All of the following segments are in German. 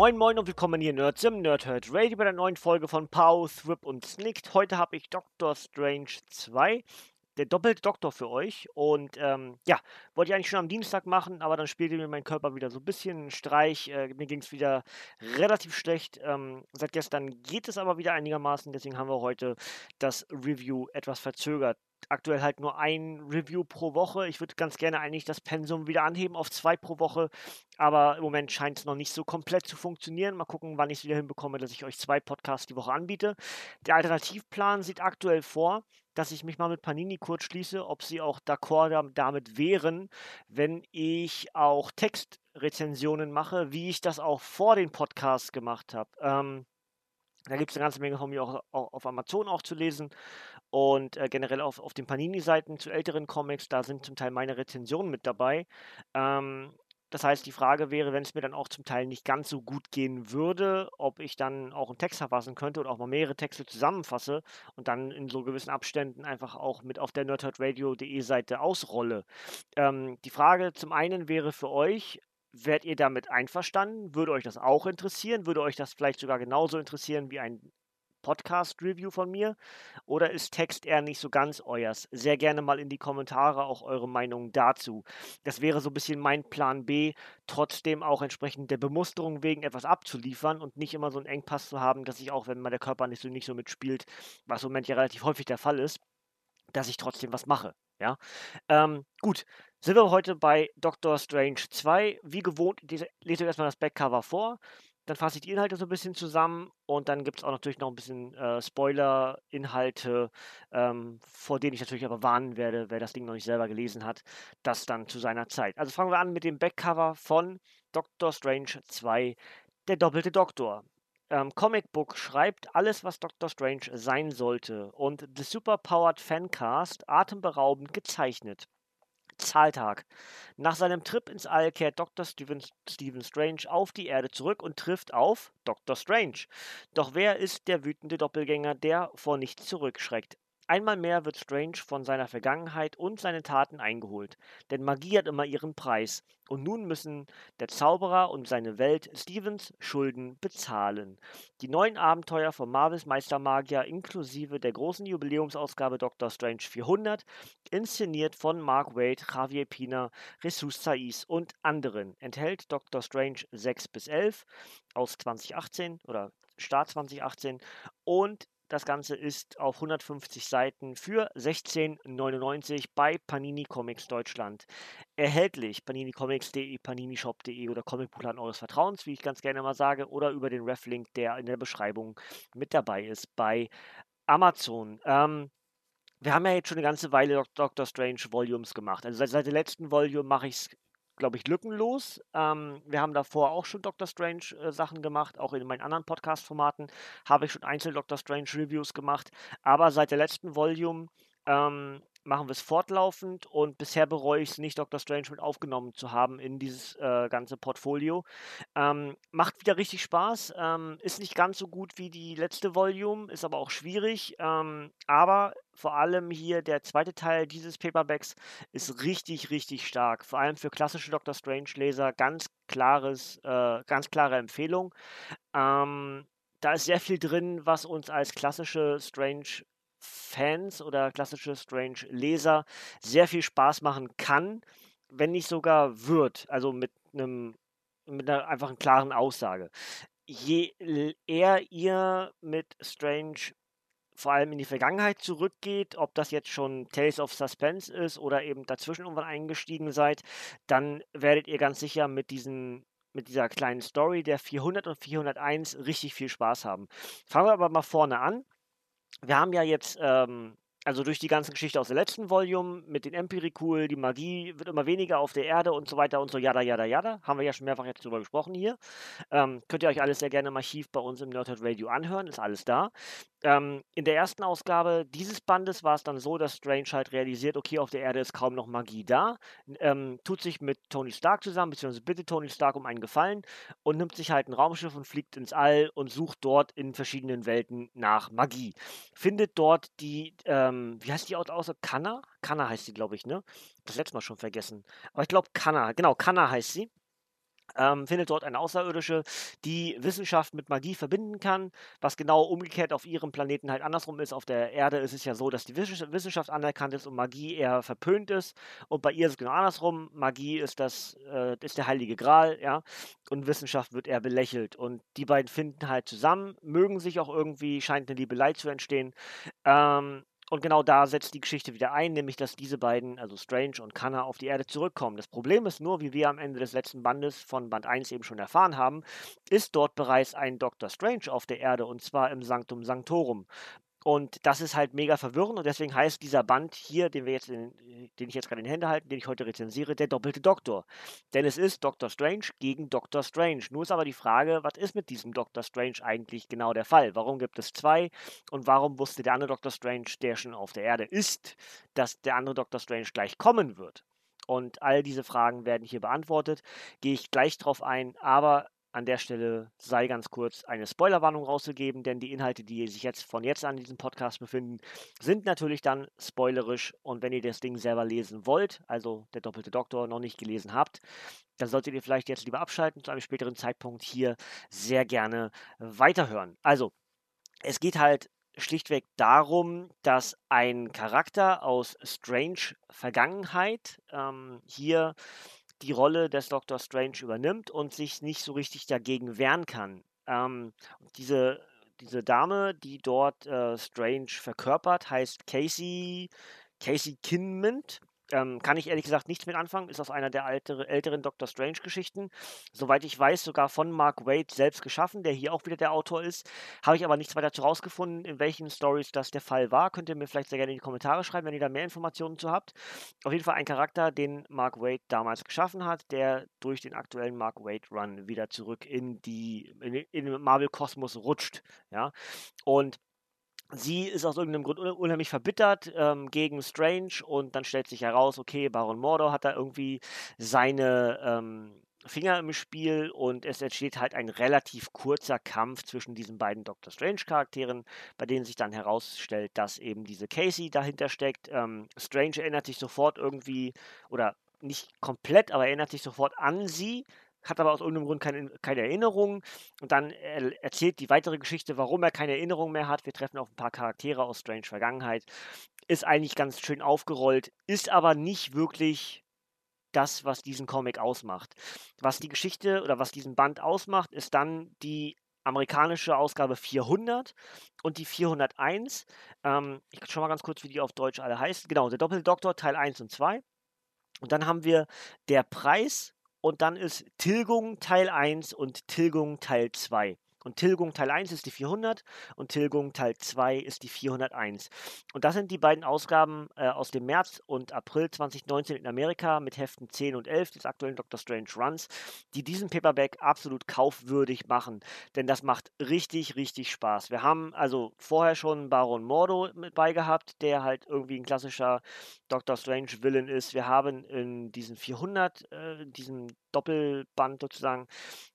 Moin Moin und willkommen hier Nerds im Nerdhurt Radio bei der neuen Folge von Pow, Thrip und Snicked. Heute habe ich Doctor Strange 2, der doppelte Doktor für euch. Und ähm, ja, wollte ich eigentlich schon am Dienstag machen, aber dann spielte mir mein Körper wieder so ein bisschen einen Streich. Äh, mir ging es wieder relativ schlecht. Ähm, seit gestern geht es aber wieder einigermaßen, deswegen haben wir heute das Review etwas verzögert aktuell halt nur ein Review pro Woche. Ich würde ganz gerne eigentlich das Pensum wieder anheben auf zwei pro Woche, aber im Moment scheint es noch nicht so komplett zu funktionieren. Mal gucken, wann ich es wieder hinbekomme, dass ich euch zwei Podcasts die Woche anbiete. Der Alternativplan sieht aktuell vor, dass ich mich mal mit Panini kurz schließe, ob sie auch d'accord damit wären, wenn ich auch Textrezensionen mache, wie ich das auch vor den Podcasts gemacht habe. Ähm, da gibt es eine ganze Menge von mir auch, auch, auf Amazon auch zu lesen und äh, generell auf, auf den Panini-Seiten zu älteren Comics, da sind zum Teil meine Rezensionen mit dabei. Ähm, das heißt, die Frage wäre, wenn es mir dann auch zum Teil nicht ganz so gut gehen würde, ob ich dann auch einen Text verfassen könnte oder auch mal mehrere Texte zusammenfasse und dann in so gewissen Abständen einfach auch mit auf der nerdhardradio.de Seite ausrolle. Ähm, die Frage zum einen wäre für euch, Wärt ihr damit einverstanden? Würde euch das auch interessieren? Würde euch das vielleicht sogar genauso interessieren wie ein Podcast-Review von mir? Oder ist Text eher nicht so ganz euers? Sehr gerne mal in die Kommentare auch eure Meinung dazu. Das wäre so ein bisschen mein Plan B, trotzdem auch entsprechend der Bemusterung wegen etwas abzuliefern und nicht immer so einen Engpass zu haben, dass ich auch, wenn mal der Körper nicht so, nicht so mitspielt, was im Moment ja relativ häufig der Fall ist, dass ich trotzdem was mache. Ja, ähm, gut. Sind wir heute bei Doctor Strange 2. Wie gewohnt, lese ich erstmal das Backcover vor. Dann fasse ich die Inhalte so ein bisschen zusammen und dann gibt es auch natürlich noch ein bisschen äh, Spoiler-Inhalte, ähm, vor denen ich natürlich aber warnen werde, wer das Ding noch nicht selber gelesen hat, das dann zu seiner Zeit. Also fangen wir an mit dem Backcover von Doctor Strange 2, der doppelte Doktor. Ähm, Comic schreibt alles, was Doctor Strange sein sollte und The Superpowered Fancast atemberaubend gezeichnet. Zahltag. Nach seinem Trip ins All kehrt Dr. Stephen, Stephen Strange auf die Erde zurück und trifft auf Dr. Strange. Doch wer ist der wütende Doppelgänger, der vor nichts zurückschreckt? Einmal mehr wird Strange von seiner Vergangenheit und seinen Taten eingeholt, denn Magie hat immer ihren Preis, und nun müssen der Zauberer und seine Welt Stevens Schulden bezahlen. Die neuen Abenteuer von Marvels Meistermagier inklusive der großen Jubiläumsausgabe Doctor Strange 400, inszeniert von Mark Waid, Javier Pina, Jesus Saiz und anderen, enthält Doctor Strange 6 bis 11 aus 2018 oder Start 2018 und das Ganze ist auf 150 Seiten für 16,99 bei Panini Comics Deutschland erhältlich. paninicomics.de, paninishop.de oder Comicbuchladen eures Vertrauens, wie ich ganz gerne mal sage, oder über den Reflink, der in der Beschreibung mit dabei ist bei Amazon. Ähm, wir haben ja jetzt schon eine ganze Weile Doctor Strange Volumes gemacht. Also seit, seit der letzten Volume mache ich es glaube ich, lückenlos. Ähm, wir haben davor auch schon Doctor Strange äh, Sachen gemacht, auch in meinen anderen Podcast-Formaten habe ich schon einzelne Doctor Strange Reviews gemacht. Aber seit der letzten Volume ähm, machen wir es fortlaufend und bisher bereue ich es nicht, Dr. Strange mit aufgenommen zu haben in dieses äh, ganze Portfolio. Ähm, macht wieder richtig Spaß, ähm, ist nicht ganz so gut wie die letzte Volume, ist aber auch schwierig, ähm, aber vor allem hier der zweite Teil dieses Paperbacks ist richtig, richtig stark. Vor allem für klassische Dr. Strange-Leser ganz klares, äh, ganz klare Empfehlung. Ähm, da ist sehr viel drin, was uns als klassische Strange Fans oder klassische Strange-Leser sehr viel Spaß machen kann, wenn nicht sogar wird. Also mit einem mit einer einfachen klaren Aussage. Je eher ihr mit Strange vor allem in die Vergangenheit zurückgeht, ob das jetzt schon Tales of Suspense ist oder eben dazwischen irgendwann eingestiegen seid, dann werdet ihr ganz sicher mit diesen mit dieser kleinen Story der 400 und 401 richtig viel Spaß haben. Fangen wir aber mal vorne an wir haben ja jetzt ähm, also durch die ganze Geschichte aus der letzten Volume mit den Empirikul, die Magie wird immer weniger auf der Erde und so weiter und so, yada, yada, yada. Haben wir ja schon mehrfach jetzt drüber gesprochen hier. Ähm, könnt ihr euch alles sehr gerne im Archiv bei uns im Nerdhead Radio anhören, ist alles da. Ähm, in der ersten Ausgabe dieses Bandes war es dann so, dass Strange halt realisiert, okay, auf der Erde ist kaum noch Magie da, ähm, tut sich mit Tony Stark zusammen, beziehungsweise bittet Tony Stark um einen Gefallen und nimmt sich halt ein Raumschiff und fliegt ins All und sucht dort in verschiedenen Welten nach Magie. Findet dort die, ähm, wie heißt die außer Kanna? Kanna heißt sie, glaube ich, ne? Das letzte Mal schon vergessen. Aber ich glaube Kanna, genau, Kanna heißt sie ähm, findet dort eine Außerirdische, die Wissenschaft mit Magie verbinden kann, was genau umgekehrt auf ihrem Planeten halt andersrum ist. Auf der Erde ist es ja so, dass die Wissenschaft anerkannt ist und Magie eher verpönt ist. Und bei ihr ist es genau andersrum. Magie ist das, äh, ist der heilige Gral, ja, und Wissenschaft wird eher belächelt. Und die beiden finden halt zusammen, mögen sich auch irgendwie, scheint eine Liebelei zu entstehen. Ähm, und genau da setzt die Geschichte wieder ein, nämlich dass diese beiden, also Strange und Kanna, auf die Erde zurückkommen. Das Problem ist nur, wie wir am Ende des letzten Bandes von Band 1 eben schon erfahren haben, ist dort bereits ein Dr. Strange auf der Erde und zwar im Sanctum Sanctorum. Und das ist halt mega verwirrend und deswegen heißt dieser Band hier, den wir jetzt in, den ich jetzt gerade in den Händen halte, den ich heute rezensiere, der doppelte Doktor. Denn es ist Doctor Strange gegen Doctor Strange. Nur ist aber die Frage, was ist mit diesem Doctor Strange eigentlich genau der Fall? Warum gibt es zwei und warum wusste der andere Doctor Strange, der schon auf der Erde ist, dass der andere Doctor Strange gleich kommen wird? Und all diese Fragen werden hier beantwortet. Gehe ich gleich drauf ein, aber an der Stelle sei ganz kurz eine Spoilerwarnung rausgegeben, denn die Inhalte, die sich jetzt von jetzt an in diesem Podcast befinden, sind natürlich dann spoilerisch. Und wenn ihr das Ding selber lesen wollt, also der doppelte Doktor noch nicht gelesen habt, dann solltet ihr vielleicht jetzt lieber abschalten, zu einem späteren Zeitpunkt hier sehr gerne weiterhören. Also, es geht halt schlichtweg darum, dass ein Charakter aus Strange Vergangenheit ähm, hier die Rolle des Doctor Strange übernimmt und sich nicht so richtig dagegen wehren kann. Ähm, diese, diese Dame, die dort äh, Strange verkörpert, heißt Casey, Casey Kinmont. Ähm, kann ich ehrlich gesagt nichts mit anfangen. Ist aus einer der altere, älteren Doctor Strange-Geschichten. Soweit ich weiß, sogar von Mark Wade selbst geschaffen, der hier auch wieder der Autor ist. Habe ich aber nichts weiter zu rausgefunden, in welchen Stories das der Fall war. Könnt ihr mir vielleicht sehr gerne in die Kommentare schreiben, wenn ihr da mehr Informationen zu habt. Auf jeden Fall ein Charakter, den Mark Wade damals geschaffen hat, der durch den aktuellen Mark Wade Run wieder zurück in die in, in den Marvel Kosmos rutscht. Ja. Und sie ist aus irgendeinem Grund unheimlich verbittert ähm, gegen Strange und dann stellt sich heraus, okay, Baron Mordor hat da irgendwie seine ähm, Finger im Spiel und es entsteht halt ein relativ kurzer Kampf zwischen diesen beiden Doctor Strange-Charakteren, bei denen sich dann herausstellt, dass eben diese Casey dahinter steckt. Ähm, Strange erinnert sich sofort irgendwie, oder nicht komplett, aber erinnert sich sofort an sie, hat aber aus irgendeinem Grund keine, keine Erinnerung. Und dann er, erzählt die weitere Geschichte, warum er keine Erinnerung mehr hat. Wir treffen auf ein paar Charaktere aus Strange Vergangenheit. Ist eigentlich ganz schön aufgerollt, ist aber nicht wirklich das, was diesen Comic ausmacht. Was die Geschichte oder was diesen Band ausmacht, ist dann die amerikanische Ausgabe 400 und die 401. Ähm, ich schau mal ganz kurz, wie die auf Deutsch alle heißen. Genau, der Doppeldoktor Teil 1 und 2. Und dann haben wir der Preis und dann ist Tilgung Teil 1 und Tilgung Teil 2. Und Tilgung Teil 1 ist die 400 und Tilgung Teil 2 ist die 401. Und das sind die beiden Ausgaben äh, aus dem März und April 2019 in Amerika mit Heften 10 und 11 des aktuellen Doctor Strange Runs, die diesen Paperback absolut kaufwürdig machen. Denn das macht richtig, richtig Spaß. Wir haben also vorher schon Baron Mordo mit bei gehabt, der halt irgendwie ein klassischer Doctor Strange Villain ist. Wir haben in diesen 400, äh, diesem Doppelband sozusagen,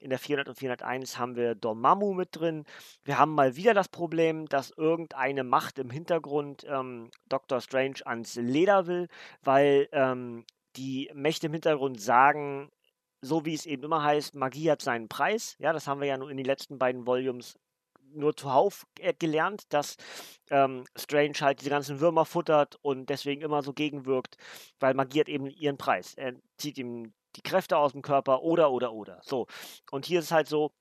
in der 400 und 401 haben wir Dormammu mit drin. Wir haben mal wieder das Problem, dass irgendeine Macht im Hintergrund ähm, Doctor Strange ans Leder will, weil ähm, die Mächte im Hintergrund sagen, so wie es eben immer heißt, Magie hat seinen Preis. Ja, das haben wir ja nur in den letzten beiden Volumes nur zuhauf äh, gelernt, dass ähm, Strange halt diese ganzen Würmer futtert und deswegen immer so gegenwirkt, weil Magie hat eben ihren Preis. Er zieht ihm die Kräfte aus dem Körper oder, oder, oder. So. Und hier ist es halt so,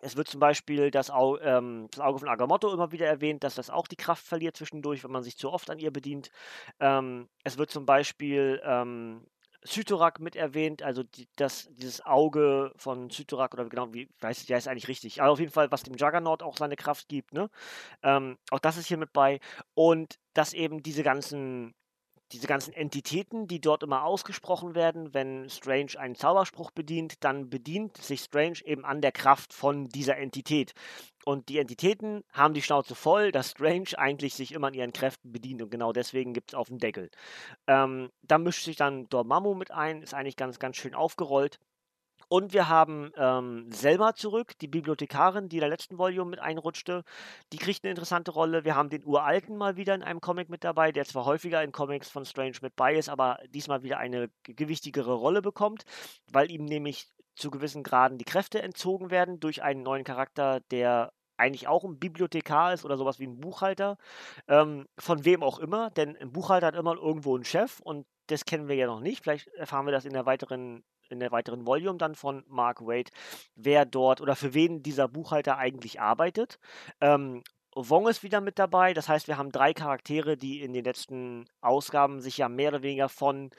es wird zum Beispiel das, Au ähm, das, Auge von Agamotto immer wieder erwähnt, dass das auch die Kraft verliert zwischendurch, wenn man sich zu oft an ihr bedient. Ähm, es wird zum Beispiel ähm, Cyttorak mit erwähnt, also die, das, dieses Auge von Cyttorak oder genau, wie weiß ich, der ist eigentlich richtig. Aber auf jeden Fall, was dem Juggernaut auch seine Kraft gibt, ne? Ähm, auch das ist hier mit bei. Und dass eben diese ganzen diese ganzen Entitäten, die dort immer ausgesprochen werden, wenn Strange einen Zauberspruch bedient, dann bedient sich Strange eben an der Kraft von dieser Entität. Und die Entitäten haben die Schnauze voll, dass Strange eigentlich sich immer an ihren Kräften bedient und genau deswegen gibt es auf den Deckel. Ähm, da mischt sich dann Dormammu mit ein, ist eigentlich ganz, ganz schön aufgerollt. Und wir haben ähm, Selma zurück, die Bibliothekarin, die in der letzten Volume mit einrutschte. Die kriegt eine interessante Rolle. Wir haben den Uralten mal wieder in einem Comic mit dabei, der zwar häufiger in Comics von Strange mit bei ist, aber diesmal wieder eine gewichtigere Rolle bekommt, weil ihm nämlich zu gewissen Graden die Kräfte entzogen werden durch einen neuen Charakter, der eigentlich auch ein Bibliothekar ist oder sowas wie ein Buchhalter. Ähm, von wem auch immer, denn ein Buchhalter hat immer irgendwo einen Chef und das kennen wir ja noch nicht. Vielleicht erfahren wir das in der weiteren in der weiteren Volume dann von Mark Wade, wer dort oder für wen dieser Buchhalter eigentlich arbeitet. Ähm, Wong ist wieder mit dabei. Das heißt, wir haben drei Charaktere, die in den letzten Ausgaben sich ja mehr oder weniger von,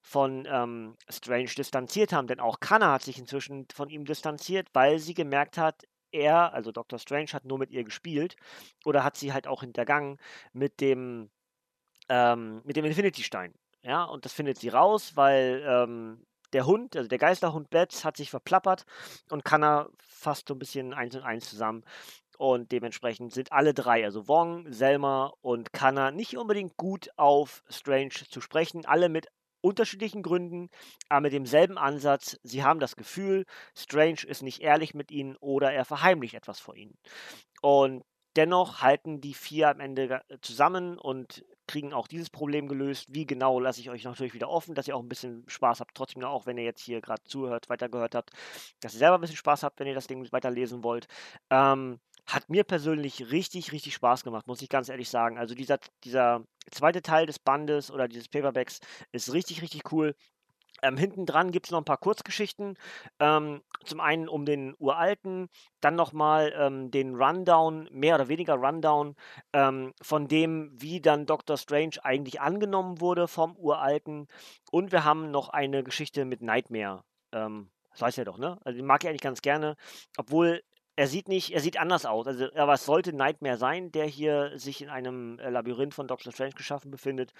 von ähm, Strange distanziert haben. Denn auch Kanna hat sich inzwischen von ihm distanziert, weil sie gemerkt hat, er, also Dr. Strange, hat nur mit ihr gespielt oder hat sie halt auch hintergangen mit dem, ähm, mit dem Infinity-Stein. Ja, und das findet sie raus, weil ähm, der Hund, also der Geisterhund Betz, hat sich verplappert und Kanna fasst so ein bisschen eins und eins zusammen. Und dementsprechend sind alle drei, also Wong, Selma und Kanna, nicht unbedingt gut auf Strange zu sprechen. Alle mit unterschiedlichen Gründen, aber mit demselben Ansatz. Sie haben das Gefühl, Strange ist nicht ehrlich mit ihnen oder er verheimlicht etwas vor ihnen. Und dennoch halten die vier am Ende zusammen und kriegen auch dieses Problem gelöst. Wie genau lasse ich euch natürlich wieder offen, dass ihr auch ein bisschen Spaß habt. Trotzdem auch, wenn ihr jetzt hier gerade zuhört, weitergehört habt, dass ihr selber ein bisschen Spaß habt, wenn ihr das Ding weiterlesen wollt. Ähm, hat mir persönlich richtig, richtig Spaß gemacht, muss ich ganz ehrlich sagen. Also dieser, dieser zweite Teil des Bandes oder dieses Paperbacks ist richtig, richtig cool. Ähm, hinten dran gibt es noch ein paar Kurzgeschichten. Ähm, zum einen um den Uralten, dann nochmal ähm, den Rundown, mehr oder weniger Rundown, ähm, von dem, wie dann Doctor Strange eigentlich angenommen wurde vom Uralten. Und wir haben noch eine Geschichte mit Nightmare. Ähm, das weiß er doch, ne? Also den mag ich eigentlich ganz gerne, obwohl er sieht nicht, er sieht anders aus. Also, aber es sollte Nightmare sein, der hier sich in einem äh, Labyrinth von Doctor Strange geschaffen befindet.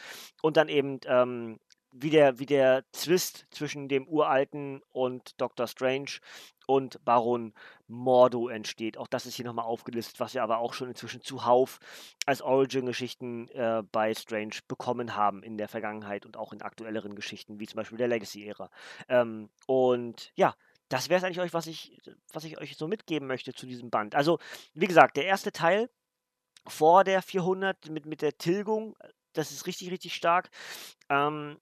Und dann eben ähm, wie der, wie der Zwist zwischen dem Uralten und Dr. Strange und Baron Mordo entsteht. Auch das ist hier nochmal aufgelistet, was wir aber auch schon inzwischen zuhauf als Origin-Geschichten äh, bei Strange bekommen haben in der Vergangenheit und auch in aktuelleren Geschichten, wie zum Beispiel der Legacy-Ära. Ähm, und ja, das wäre es eigentlich euch, was ich, was ich euch so mitgeben möchte zu diesem Band. Also, wie gesagt, der erste Teil vor der 400 mit, mit der Tilgung, das ist richtig, richtig stark. Ähm,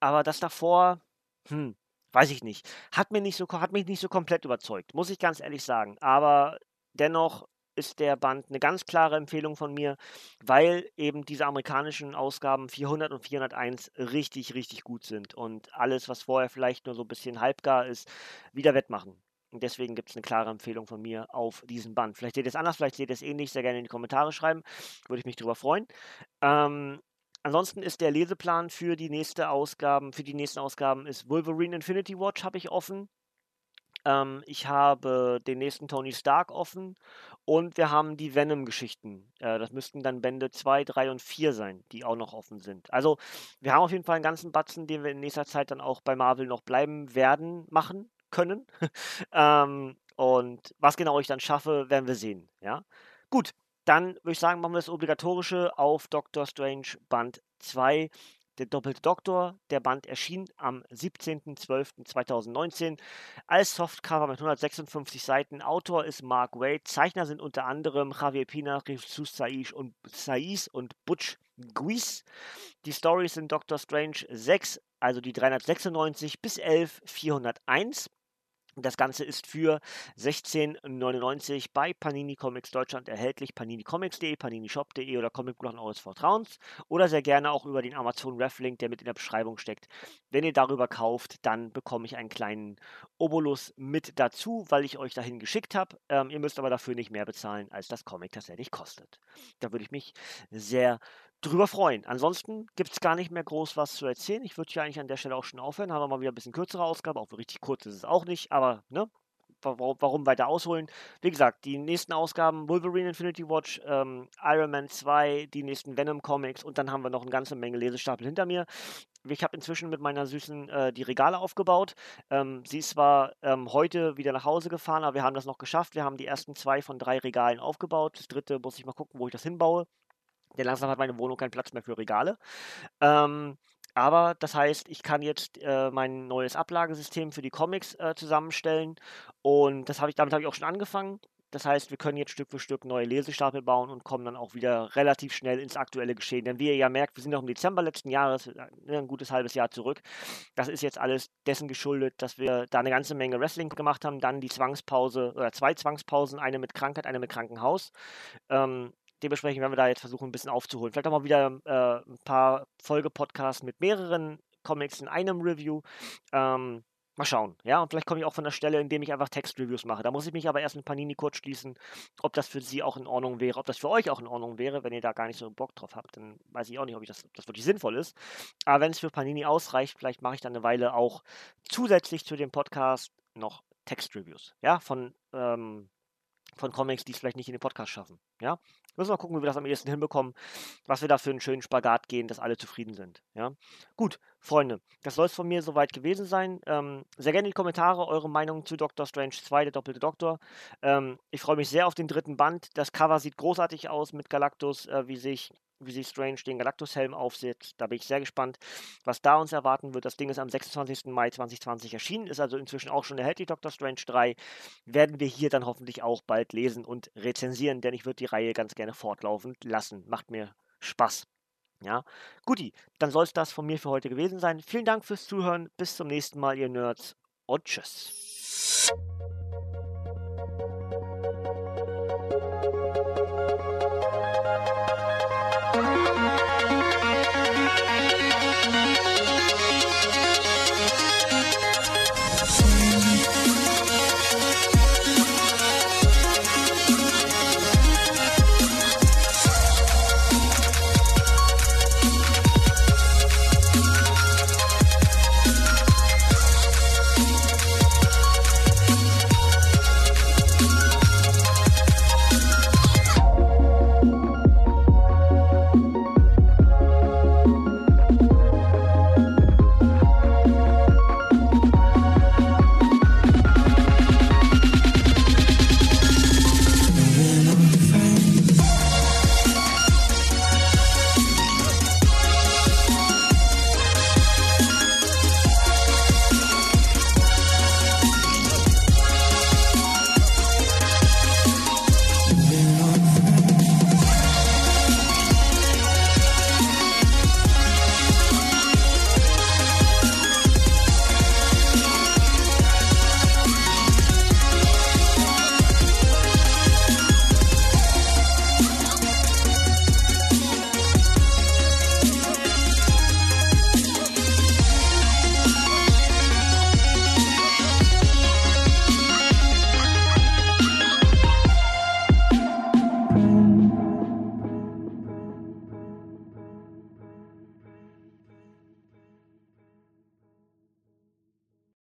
aber das davor, hm, weiß ich nicht. Hat, mir nicht so, hat mich nicht so komplett überzeugt, muss ich ganz ehrlich sagen. Aber dennoch ist der Band eine ganz klare Empfehlung von mir, weil eben diese amerikanischen Ausgaben 400 und 401 richtig, richtig gut sind und alles, was vorher vielleicht nur so ein bisschen halbgar ist, wieder wettmachen. Und deswegen gibt es eine klare Empfehlung von mir auf diesen Band. Vielleicht seht ihr es anders, vielleicht seht ihr es ähnlich, sehr gerne in die Kommentare schreiben, würde ich mich darüber freuen. Ähm, Ansonsten ist der Leseplan für die nächste Ausgaben, für die nächsten Ausgaben ist Wolverine Infinity Watch habe ich offen. Ähm, ich habe den nächsten Tony Stark offen und wir haben die Venom-Geschichten. Äh, das müssten dann Bände 2, 3 und 4 sein, die auch noch offen sind. Also wir haben auf jeden Fall einen ganzen Batzen, den wir in nächster Zeit dann auch bei Marvel noch bleiben werden, machen können. ähm, und was genau ich dann schaffe, werden wir sehen. Ja, gut. Dann würde ich sagen, machen wir das Obligatorische auf Doctor Strange Band 2. Der doppelte Doktor. Der Band erschien am 17.12.2019 als Softcover mit 156 Seiten. Autor ist Mark Wade. Zeichner sind unter anderem Javier Pina, Jesus Saiz und, Saiz und Butch Guis. Die Stories sind Doctor Strange 6, also die 396 bis 11 401. Das Ganze ist für 16,99 bei Panini Comics Deutschland erhältlich. paninicomics.de, paninishop.de oder Comicblock eures Vertrauens oder sehr gerne auch über den Amazon Reflink, der mit in der Beschreibung steckt. Wenn ihr darüber kauft, dann bekomme ich einen kleinen Obolus mit dazu, weil ich euch dahin geschickt habe. Ähm, ihr müsst aber dafür nicht mehr bezahlen, als das Comic tatsächlich kostet. Da würde ich mich sehr drüber freuen. Ansonsten gibt es gar nicht mehr groß was zu erzählen. Ich würde hier eigentlich an der Stelle auch schon aufhören. Haben wir mal wieder ein bisschen kürzere Ausgabe. Auch richtig kurz ist es auch nicht, aber ne, warum weiter ausholen? Wie gesagt, die nächsten Ausgaben Wolverine Infinity Watch, ähm, Iron Man 2, die nächsten Venom Comics und dann haben wir noch eine ganze Menge Lesestapel hinter mir. Ich habe inzwischen mit meiner Süßen äh, die Regale aufgebaut. Ähm, sie ist zwar ähm, heute wieder nach Hause gefahren, aber wir haben das noch geschafft. Wir haben die ersten zwei von drei Regalen aufgebaut. Das dritte muss ich mal gucken, wo ich das hinbaue. Denn langsam hat meine Wohnung keinen Platz mehr für Regale. Ähm, aber das heißt, ich kann jetzt äh, mein neues Ablagesystem für die Comics äh, zusammenstellen und das habe ich, damit habe ich auch schon angefangen. Das heißt, wir können jetzt Stück für Stück neue Lesestapel bauen und kommen dann auch wieder relativ schnell ins aktuelle Geschehen. Denn wie ihr ja merkt, wir sind noch im Dezember letzten Jahres, ein gutes halbes Jahr zurück. Das ist jetzt alles dessen geschuldet, dass wir da eine ganze Menge Wrestling gemacht haben. Dann die Zwangspause oder zwei Zwangspausen, eine mit Krankheit, eine mit Krankenhaus. Ähm, dementsprechend werden wir da jetzt versuchen, ein bisschen aufzuholen. Vielleicht auch mal wieder äh, ein paar Folgepodcasts mit mehreren Comics in einem Review. Ähm, mal schauen, ja, und vielleicht komme ich auch von der Stelle, indem ich einfach Textreviews mache. Da muss ich mich aber erst mit Panini kurz schließen, ob das für Sie auch in Ordnung wäre, ob das für euch auch in Ordnung wäre, wenn ihr da gar nicht so Bock drauf habt, dann weiß ich auch nicht, ob ich das, das wirklich sinnvoll ist. Aber wenn es für Panini ausreicht, vielleicht mache ich dann eine Weile auch zusätzlich zu dem Podcast noch Textreviews, ja, von ähm, von Comics, die es vielleicht nicht in den Podcast schaffen. Ja, müssen wir gucken, wie wir das am ehesten hinbekommen, was wir da für einen schönen Spagat gehen, dass alle zufrieden sind. Ja, gut, Freunde, das soll es von mir soweit gewesen sein. Ähm, sehr gerne in die Kommentare eure Meinung zu Doctor Strange 2, der doppelte Doktor. Ähm, ich freue mich sehr auf den dritten Band. Das Cover sieht großartig aus mit Galactus, äh, wie sich wie Strange den Galactus-Helm aufsetzt. Da bin ich sehr gespannt, was da uns erwarten wird. Das Ding ist am 26. Mai 2020 erschienen, ist also inzwischen auch schon erhältlich, Doctor Strange 3. Werden wir hier dann hoffentlich auch bald lesen und rezensieren, denn ich würde die Reihe ganz gerne fortlaufend lassen. Macht mir Spaß. Ja, guti, dann soll es das von mir für heute gewesen sein. Vielen Dank fürs Zuhören. Bis zum nächsten Mal, ihr Nerds. Und tschüss.